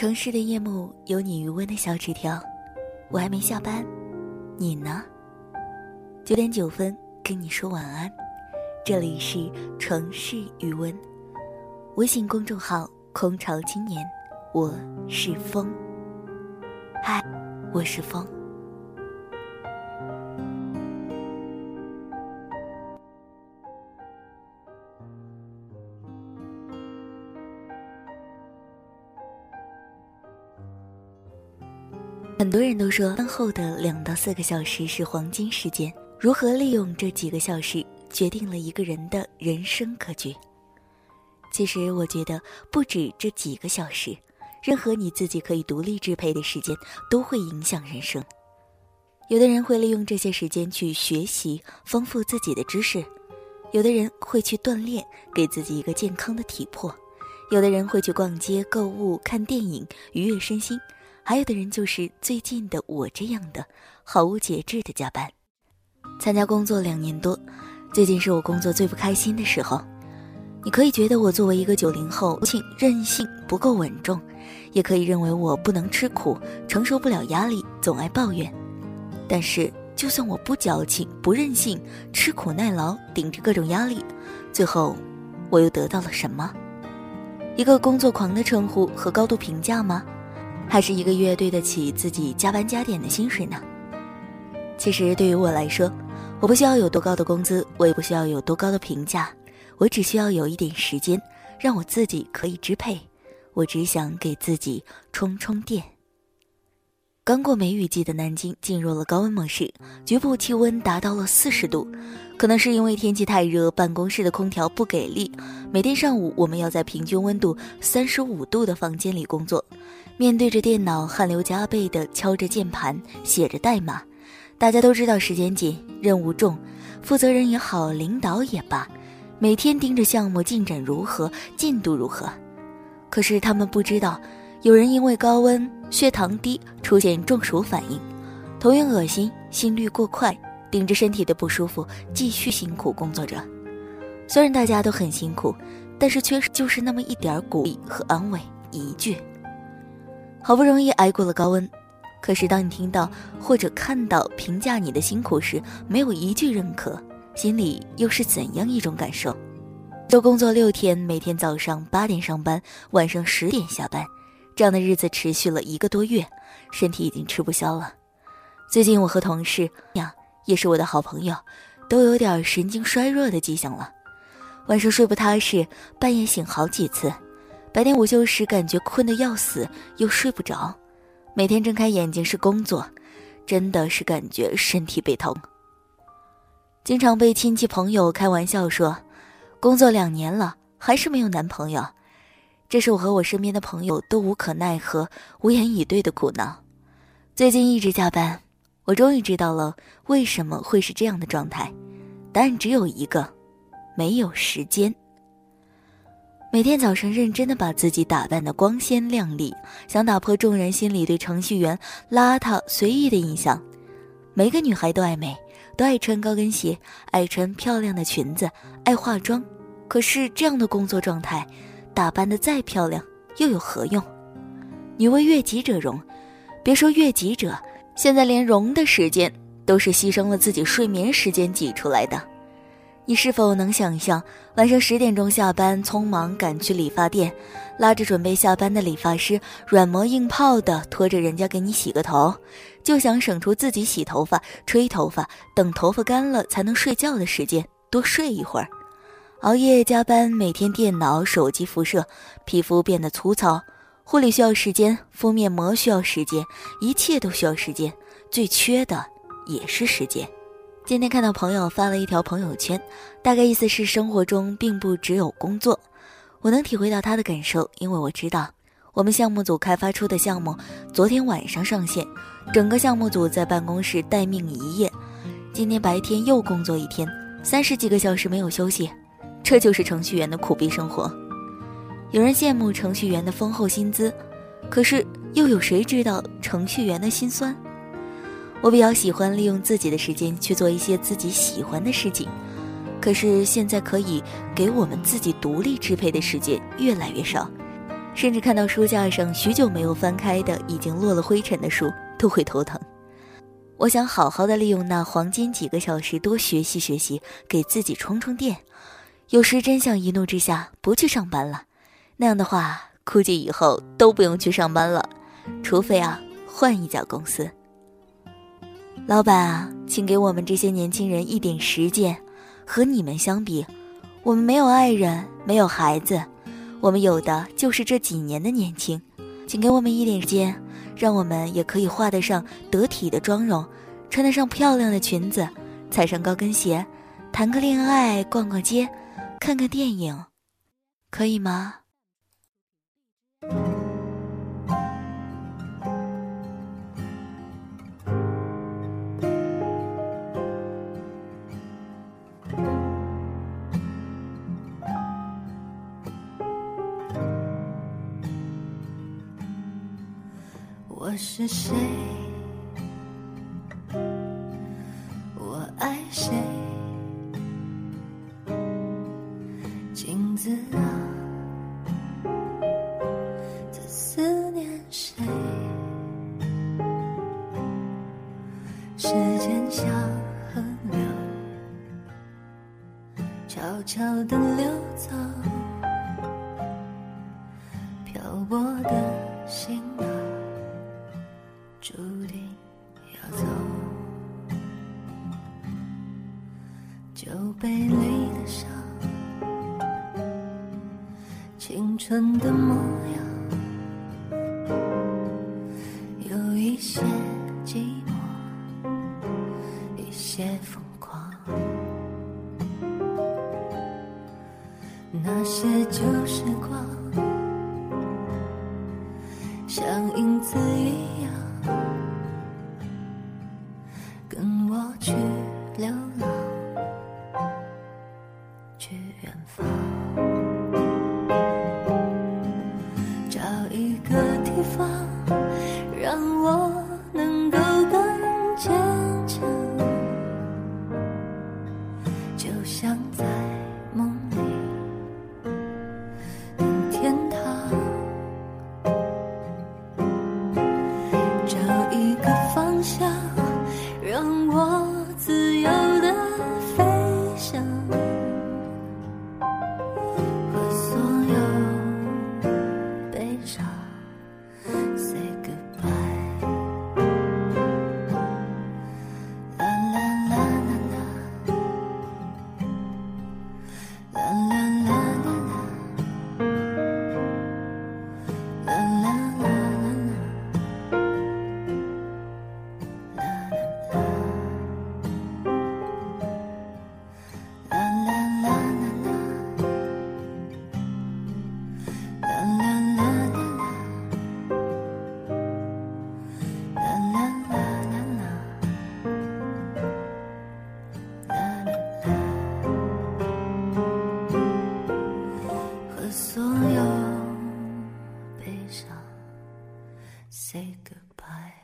城市的夜幕有你余温的小纸条，我还没下班，你呢？九点九分跟你说晚安，这里是城市余温，微信公众号空巢青年，我是风。嗨，我是风。很多人都说，饭后的两到四个小时是黄金时间。如何利用这几个小时，决定了一个人的人生格局。其实，我觉得不止这几个小时，任何你自己可以独立支配的时间，都会影响人生。有的人会利用这些时间去学习，丰富自己的知识；有的人会去锻炼，给自己一个健康的体魄；有的人会去逛街、购物、看电影，愉悦身心。还有的人就是最近的我这样的毫无节制的加班，参加工作两年多，最近是我工作最不开心的时候。你可以觉得我作为一个九零后，任性不够稳重，也可以认为我不能吃苦，承受不了压力，总爱抱怨。但是，就算我不矫情、不任性，吃苦耐劳，顶着各种压力，最后，我又得到了什么？一个工作狂的称呼和高度评价吗？还是一个月对得起自己加班加点的薪水呢？其实对于我来说，我不需要有多高的工资，我也不需要有多高的评价，我只需要有一点时间，让我自己可以支配。我只想给自己充充电。刚过梅雨季的南京进入了高温模式，局部气温达到了四十度。可能是因为天气太热，办公室的空调不给力。每天上午，我们要在平均温度三十五度的房间里工作，面对着电脑，汗流浃背地敲着键盘，写着代码。大家都知道时间紧，任务重，负责人也好，领导也罢，每天盯着项目进展如何，进度如何。可是他们不知道，有人因为高温、血糖低出现中暑反应，头晕恶心，心率过快。顶着身体的不舒服，继续辛苦工作着。虽然大家都很辛苦，但是缺就是那么一点鼓励和安慰，一句。好不容易挨过了高温，可是当你听到或者看到评价你的辛苦时，没有一句认可，心里又是怎样一种感受？周工作六天，每天早上八点上班，晚上十点下班，这样的日子持续了一个多月，身体已经吃不消了。最近我和同事呀。也是我的好朋友，都有点神经衰弱的迹象了。晚上睡不踏实，半夜醒好几次。白天午休时感觉困得要死，又睡不着。每天睁开眼睛是工作，真的是感觉身体背疼。经常被亲戚朋友开玩笑说，工作两年了还是没有男朋友。这是我和我身边的朋友都无可奈何、无言以对的苦恼。最近一直加班。我终于知道了为什么会是这样的状态，答案只有一个：没有时间。每天早上认真的把自己打扮的光鲜亮丽，想打破众人心里对程序员邋遢随意的印象。每个女孩都爱美，都爱穿高跟鞋，爱穿漂亮的裙子，爱化妆。可是这样的工作状态，打扮的再漂亮又有何用？女为悦己者容，别说悦己者。现在连容的时间都是牺牲了自己睡眠时间挤出来的，你是否能想象晚上十点钟下班，匆忙赶去理发店，拉着准备下班的理发师，软磨硬泡的拖着人家给你洗个头，就想省出自己洗头发、吹头发、等头发干了才能睡觉的时间，多睡一会儿，熬夜加班，每天电脑、手机辐射，皮肤变得粗糙。护理需要时间，敷面膜需要时间，一切都需要时间，最缺的也是时间。今天看到朋友发了一条朋友圈，大概意思是生活中并不只有工作。我能体会到他的感受，因为我知道我们项目组开发出的项目昨天晚上上线，整个项目组在办公室待命一夜，今天白天又工作一天，三十几个小时没有休息，这就是程序员的苦逼生活。有人羡慕程序员的丰厚薪资，可是又有谁知道程序员的辛酸？我比较喜欢利用自己的时间去做一些自己喜欢的事情，可是现在可以给我们自己独立支配的时间越来越少，甚至看到书架上许久没有翻开的、已经落了灰尘的书，都会头疼。我想好好的利用那黄金几个小时，多学习学习，给自己充充电。有时真想一怒之下不去上班了，那样的话，估计以后都不用去上班了，除非啊换一家公司。老板啊，请给我们这些年轻人一点时间。和你们相比，我们没有爱人，没有孩子，我们有的就是这几年的年轻。请给我们一点时间。让我们也可以画得上得体的妆容，穿得上漂亮的裙子，踩上高跟鞋，谈个恋爱，逛逛街，看看电影，可以吗？是谁？我爱谁？镜子啊，在思念谁？时间像河流，悄悄地流走，漂泊的心酒杯里的伤，青春的模样，有一些寂寞，一些疯狂，那些旧时光，像影子一样。去远方。goodbye.